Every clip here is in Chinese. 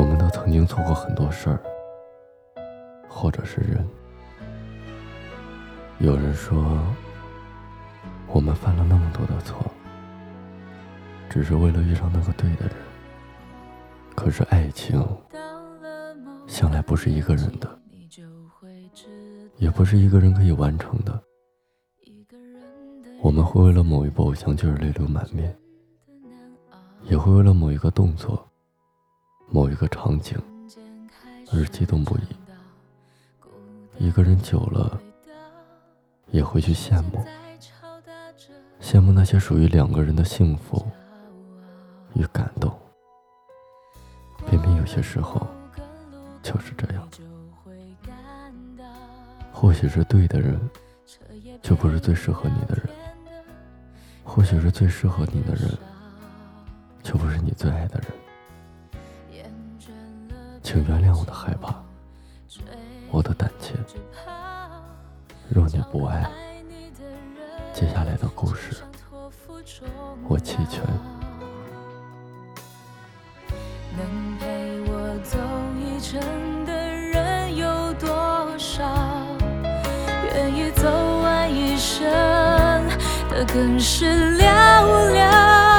我们都曾经错过很多事儿，或者是人。有人说，我们犯了那么多的错，只是为了遇上那个对的人。可是爱情，向来不是一个人的，也不是一个人可以完成的。我们会为了某一部偶像剧而泪流满面，也会为了某一个动作。某一个场景而激动不已，一个人久了也会去羡慕，羡慕那些属于两个人的幸福与感动。偏偏有些时候就是这样，或许是对的人，就不是最适合你的人；或许是最适合你的人，就不是你最爱的人。请原谅我的害怕，我的胆怯。若你不爱，接下来的故事我弃权。能陪我走一程的人有多少？愿意走完一生的更是寥寥。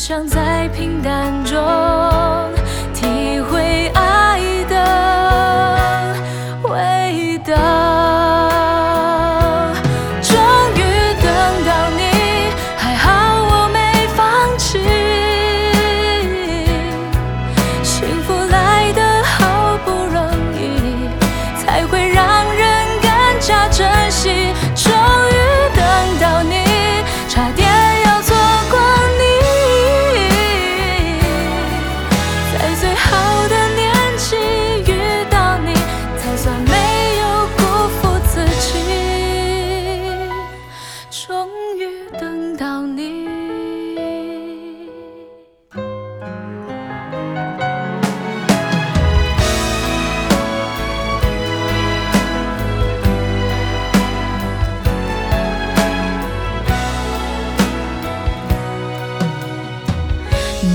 想在平淡中。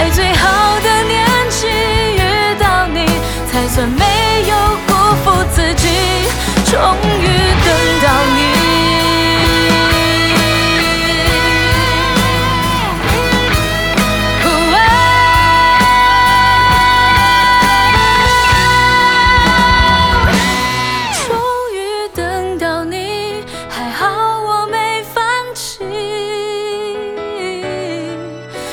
在最后。